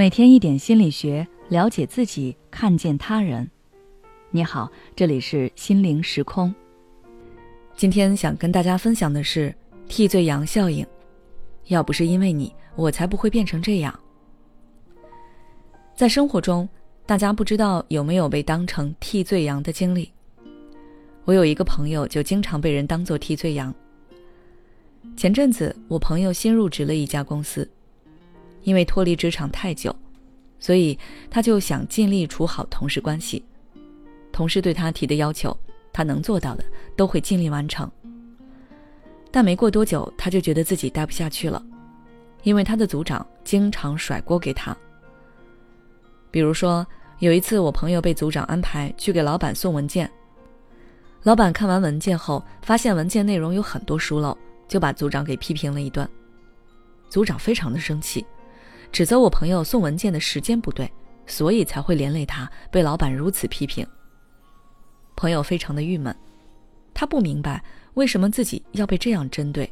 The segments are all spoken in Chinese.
每天一点心理学，了解自己，看见他人。你好，这里是心灵时空。今天想跟大家分享的是替罪羊效应。要不是因为你，我才不会变成这样。在生活中，大家不知道有没有被当成替罪羊的经历？我有一个朋友，就经常被人当做替罪羊。前阵子，我朋友新入职了一家公司。因为脱离职场太久，所以他就想尽力处好同事关系。同事对他提的要求，他能做到的都会尽力完成。但没过多久，他就觉得自己待不下去了，因为他的组长经常甩锅给他。比如说，有一次我朋友被组长安排去给老板送文件，老板看完文件后，发现文件内容有很多疏漏，就把组长给批评了一顿。组长非常的生气。指责我朋友送文件的时间不对，所以才会连累他被老板如此批评。朋友非常的郁闷，他不明白为什么自己要被这样针对。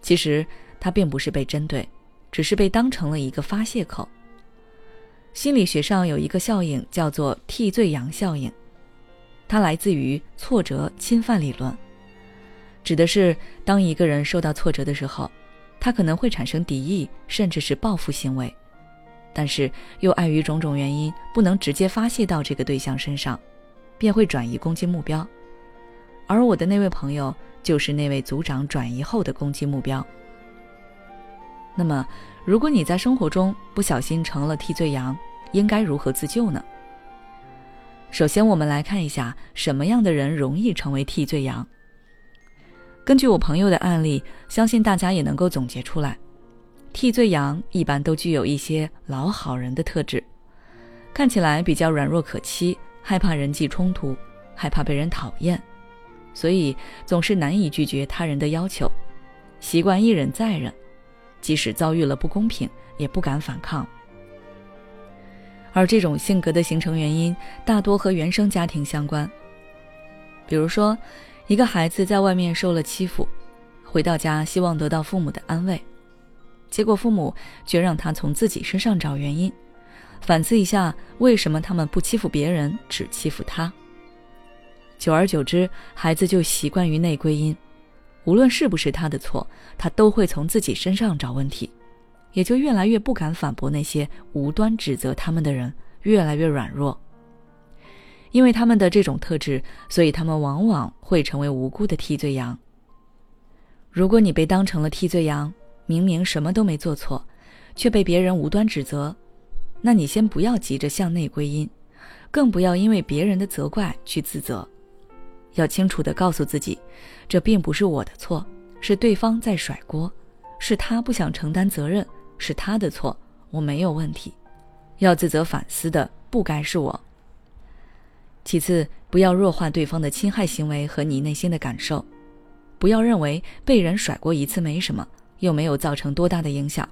其实他并不是被针对，只是被当成了一个发泄口。心理学上有一个效应叫做替罪羊效应，它来自于挫折侵犯理论，指的是当一个人受到挫折的时候。他可能会产生敌意，甚至是报复行为，但是又碍于种种原因，不能直接发泄到这个对象身上，便会转移攻击目标。而我的那位朋友就是那位组长转移后的攻击目标。那么，如果你在生活中不小心成了替罪羊，应该如何自救呢？首先，我们来看一下什么样的人容易成为替罪羊。根据我朋友的案例，相信大家也能够总结出来，替罪羊一般都具有一些老好人的特质，看起来比较软弱可欺，害怕人际冲突，害怕被人讨厌，所以总是难以拒绝他人的要求，习惯一忍再忍，即使遭遇了不公平也不敢反抗。而这种性格的形成原因大多和原生家庭相关，比如说。一个孩子在外面受了欺负，回到家希望得到父母的安慰，结果父母却让他从自己身上找原因，反思一下为什么他们不欺负别人，只欺负他。久而久之，孩子就习惯于内归因，无论是不是他的错，他都会从自己身上找问题，也就越来越不敢反驳那些无端指责他们的人，越来越软弱。因为他们的这种特质，所以他们往往会成为无辜的替罪羊。如果你被当成了替罪羊，明明什么都没做错，却被别人无端指责，那你先不要急着向内归因，更不要因为别人的责怪去自责，要清楚的告诉自己，这并不是我的错，是对方在甩锅，是他不想承担责任，是他的错，我没有问题，要自责反思的不该是我。其次，不要弱化对方的侵害行为和你内心的感受，不要认为被人甩过一次没什么，又没有造成多大的影响，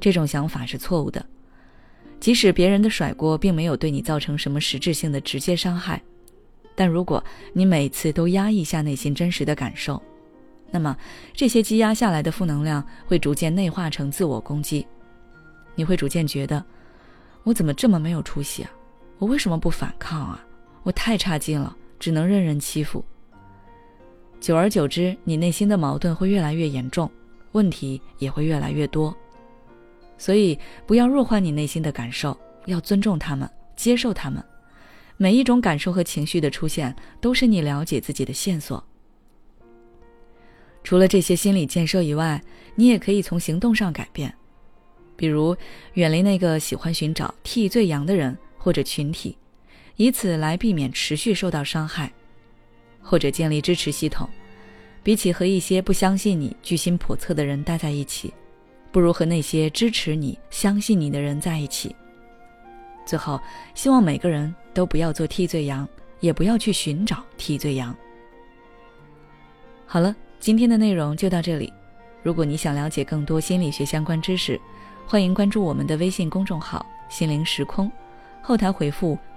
这种想法是错误的。即使别人的甩锅并没有对你造成什么实质性的直接伤害，但如果你每次都压抑下内心真实的感受，那么这些积压下来的负能量会逐渐内化成自我攻击，你会逐渐觉得，我怎么这么没有出息啊？我为什么不反抗啊？我太差劲了，只能任人欺负。久而久之，你内心的矛盾会越来越严重，问题也会越来越多。所以，不要弱化你内心的感受，要尊重他们，接受他们。每一种感受和情绪的出现，都是你了解自己的线索。除了这些心理建设以外，你也可以从行动上改变，比如远离那个喜欢寻找替罪羊的人或者群体。以此来避免持续受到伤害，或者建立支持系统。比起和一些不相信你、居心叵测的人待在一起，不如和那些支持你、相信你的人在一起。最后，希望每个人都不要做替罪羊，也不要去寻找替罪羊。好了，今天的内容就到这里。如果你想了解更多心理学相关知识，欢迎关注我们的微信公众号“心灵时空”，后台回复。